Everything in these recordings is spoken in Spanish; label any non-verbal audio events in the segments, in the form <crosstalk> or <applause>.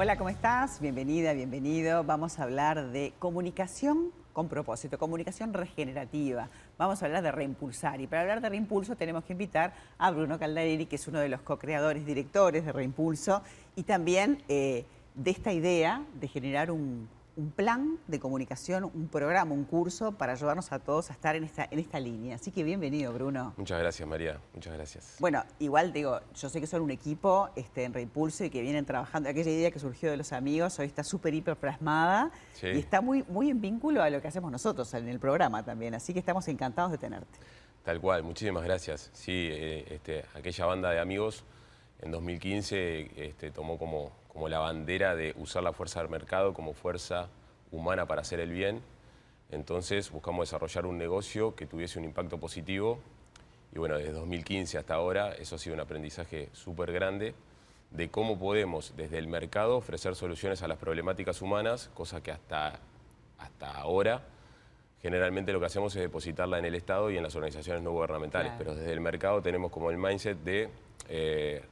Hola, ¿cómo estás? Bienvenida, bienvenido. Vamos a hablar de comunicación con propósito, comunicación regenerativa. Vamos a hablar de reimpulsar. Y para hablar de reimpulso tenemos que invitar a Bruno Caldarelli, que es uno de los co-creadores, directores de Reimpulso, y también eh, de esta idea de generar un, un plan de comunicación, un programa, un curso para ayudarnos a todos a estar en esta, en esta línea. Así que bienvenido, Bruno. Muchas gracias, María. Muchas gracias. Bueno, igual digo, yo sé que son un equipo este, en Reimpulso y que vienen trabajando. Aquella idea que surgió de los amigos hoy está súper hiper plasmada y está muy, muy en vínculo a lo que hacemos nosotros en el programa también. Así que estamos encantados de tenerte. Tal cual, muchísimas gracias. Sí, eh, este, aquella banda de amigos en 2015 este, tomó como, como la bandera de usar la fuerza del mercado como fuerza humana para hacer el bien. Entonces buscamos desarrollar un negocio que tuviese un impacto positivo. Y bueno, desde 2015 hasta ahora eso ha sido un aprendizaje súper grande de cómo podemos desde el mercado ofrecer soluciones a las problemáticas humanas, cosa que hasta, hasta ahora generalmente lo que hacemos es depositarla en el Estado y en las organizaciones no gubernamentales, pero desde el mercado tenemos como el mindset de eh,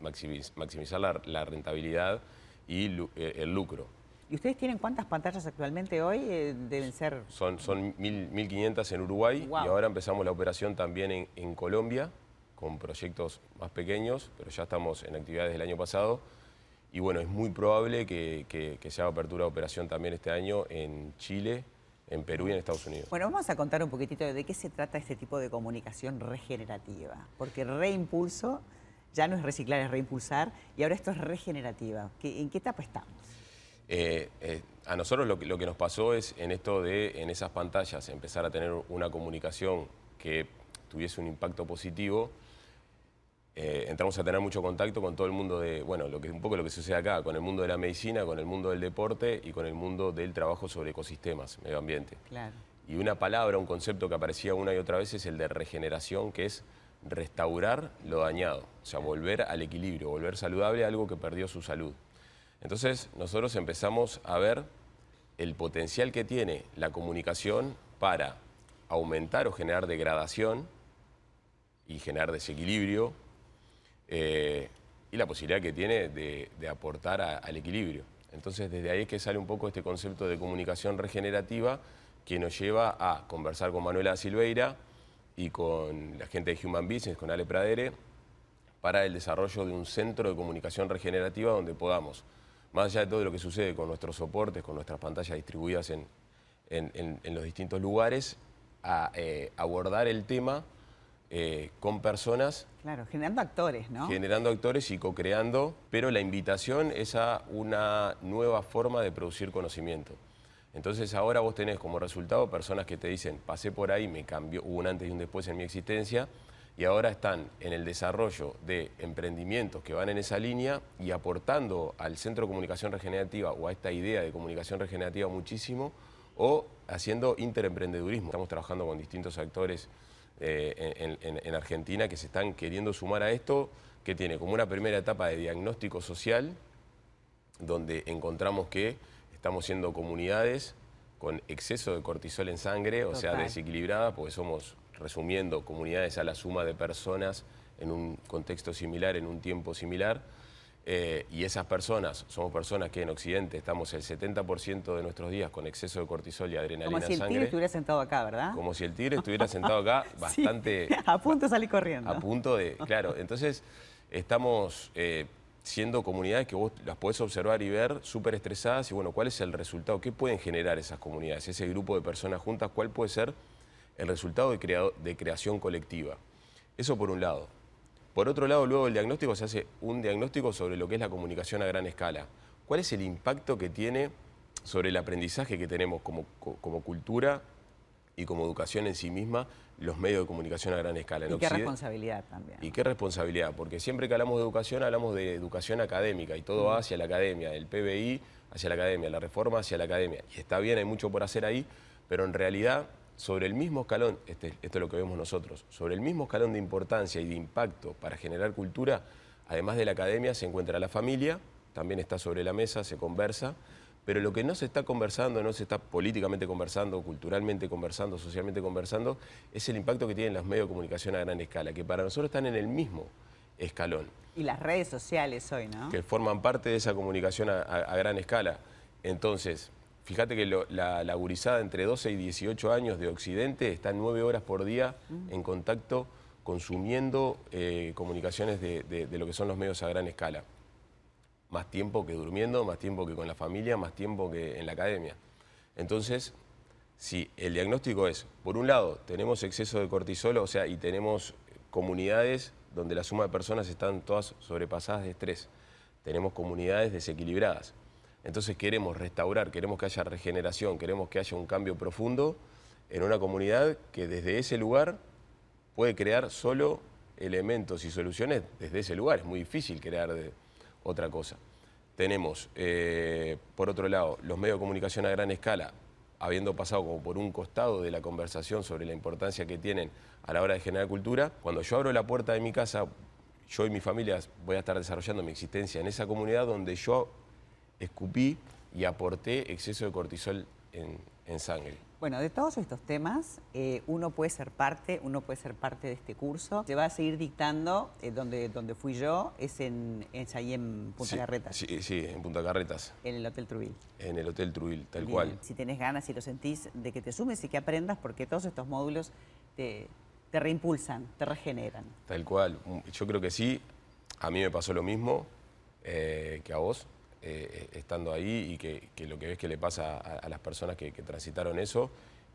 maximizar la, rentabilidad y eh, el lucro. ¿Y ustedes tienen cuántas pantallas actualmente hoy? Eh, deben ser... Son, son 1.500 en Uruguay y ahora empezamos la operación también en, Colombia con proyectos más pequeños, pero ya estamos en actividades del año pasado. Y bueno, es muy probable que, que se haga apertura de operación también este año en Chile, en Perú y en Estados Unidos. Bueno, vamos a contar un poquitito de qué se trata este tipo de comunicación regenerativa, porque reimpulso ya no es reciclar, es reimpulsar, y ahora esto es regenerativa. ¿En qué etapa estamos? Eh, eh, a nosotros lo que, lo que, nos pasó es en esto de, en esas pantallas, empezar a tener una comunicación que tuviese un impacto positivo. Eh, entramos a tener mucho contacto con todo el mundo de, bueno, lo que, un poco lo que sucede acá, con el mundo de la medicina, con el mundo del deporte y con el mundo del trabajo sobre ecosistemas, medio ambiente. Claro. Y una palabra, un concepto que aparecía una y otra vez es el de regeneración, que es restaurar lo dañado, o sea, volver al equilibrio, volver saludable a algo que perdió su salud. Entonces nosotros empezamos a ver el potencial que tiene la comunicación para aumentar o generar degradación y generar desequilibrio eh, y la posibilidad que tiene de, aportar al equilibrio. Entonces desde ahí es que sale un poco este concepto de comunicación regenerativa que nos lleva a conversar con Manuela Silveira y con la gente de Human Business, con Ale Pradere, para el desarrollo de un centro de comunicación regenerativa donde podamos más allá de todo lo que sucede con nuestros soportes, con nuestras pantallas distribuidas en, los distintos lugares, a eh, abordar el tema eh, con personas. Claro, generando actores, ¿no? Generando actores y co-creando, pero la invitación es a una nueva forma de producir conocimiento. Entonces ahora vos tenés como resultado personas que te dicen, pasé por ahí, me cambió, hubo un antes y un después en mi existencia, y ahora están en el desarrollo de emprendimientos que van en esa línea y aportando al Centro de Comunicación Regenerativa o a esta idea de comunicación regenerativa muchísimo o haciendo interemprendedurismo. Estamos trabajando con distintos actores eh, en, Argentina que se están queriendo sumar a esto, que tiene como una primera etapa de diagnóstico social, donde encontramos que estamos siendo comunidades con exceso de cortisol en sangre, o sea, desequilibrada, porque somos resumiendo, comunidades a la suma de personas en un contexto similar, en un tiempo similar. Eh, y esas personas, somos personas que en Occidente estamos el 70% de nuestros días con exceso de cortisol y adrenalina en sangre. Como si el tigre estuviera sentado acá, ¿verdad? Como si el tigre <laughs> estuviera sentado acá, bastante... <laughs> a punto de salir corriendo. A punto de, claro. Entonces, estamos eh, siendo comunidades que vos las podés observar y ver súper estresadas y bueno, ¿cuál es el resultado? ¿Qué pueden generar esas comunidades? Ese grupo de personas juntas, ¿cuál puede ser el resultado de, de creación colectiva. Eso por un lado. Por otro lado, luego el diagnóstico se hace un diagnóstico sobre lo que es la comunicación a gran escala. ¿Cuál es el impacto que tiene sobre el aprendizaje que tenemos como, como cultura y como educación en sí misma los medios de comunicación a gran escala. y qué responsabilidad también. Y qué responsabilidad, porque siempre que hablamos de educación hablamos de educación académica y todo va hacia la academia, el PBI hacia la academia, la reforma hacia la academia. Y está bien, hay mucho por hacer ahí, pero en realidad sobre el mismo escalón, este, esto es lo que vemos nosotros, sobre el mismo escalón de importancia y de impacto para generar cultura, además de la academia se encuentra la familia, también está sobre la mesa, se conversa, pero lo que no se está conversando, no se está políticamente conversando, culturalmente conversando, socialmente conversando, es el impacto que tienen los medios de comunicación a gran escala, que para nosotros están en el mismo, escalón. Y las redes sociales hoy, ¿no? Que forman parte de esa comunicación a, a gran escala. Entonces, Fíjate que la, la gurizada entre 12 y 18 años de Occidente está nueve horas por día en contacto consumiendo eh, comunicaciones de, lo que son los medios a gran escala. Más tiempo que durmiendo, más tiempo que con la familia, más tiempo que en la academia. Entonces, si el diagnóstico es, por un lado, tenemos exceso de cortisol, o sea, y tenemos comunidades donde la suma de personas están todas sobrepasadas de estrés. Tenemos comunidades desequilibradas. Entonces queremos restaurar, queremos que haya regeneración, queremos que haya un cambio profundo en una comunidad que desde ese lugar puede crear solo elementos y soluciones desde ese lugar. Es muy difícil crear otra cosa. Tenemos, eh, por otro lado, los medios de comunicación a gran escala, habiendo pasado como por un costado de la conversación sobre la importancia que tienen a la hora de generar cultura, cuando yo abro la puerta de mi casa, yo y mi familia voy a estar desarrollando mi existencia en esa comunidad donde yo escupí y aporté exceso de cortisol en, sangre. Bueno, de todos estos temas, eh, uno puede ser parte, uno puede ser parte de este curso. Se va a seguir dictando, eh, donde, donde fui yo, es en, ahí en Punta Carretas. Sí, sí, en Punta Carretas. En el Hotel Trubil. En el Hotel Trubil, tal cual. Si tenés ganas, y lo sentís, de que te sumes y que aprendas, porque todos estos módulos te, reimpulsan, te regeneran. Tal cual. Yo creo que sí. A mí me pasó lo mismo eh, que a vos. Eh, estando ahí y que, lo que ves que le pasa a, las personas que, transitaron eso.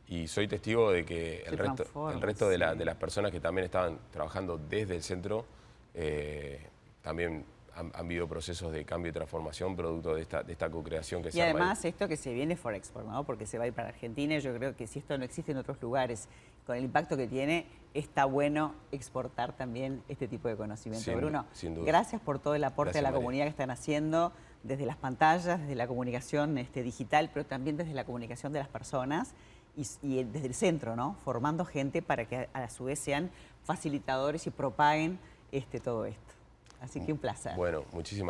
Y soy testigo de que el resto, el resto de, las personas que también estaban trabajando desde el centro eh, también han, habido procesos de cambio y transformación producto de esta, de esta co-creación que se Y además esto que se viene for export, ¿no? porque se va a ir para Argentina yo creo que si esto no existe en otros lugares, con el impacto que tiene, está bueno exportar también este tipo de conocimiento. Bruno, gracias por todo el aporte a la comunidad que están haciendo desde las pantallas, desde la comunicación este, digital, pero también desde la comunicación de las personas y, desde el centro, ¿no? Formando gente para que a, su vez sean facilitadores y propaguen este, todo esto. Así que un placer. Bueno, muchísimas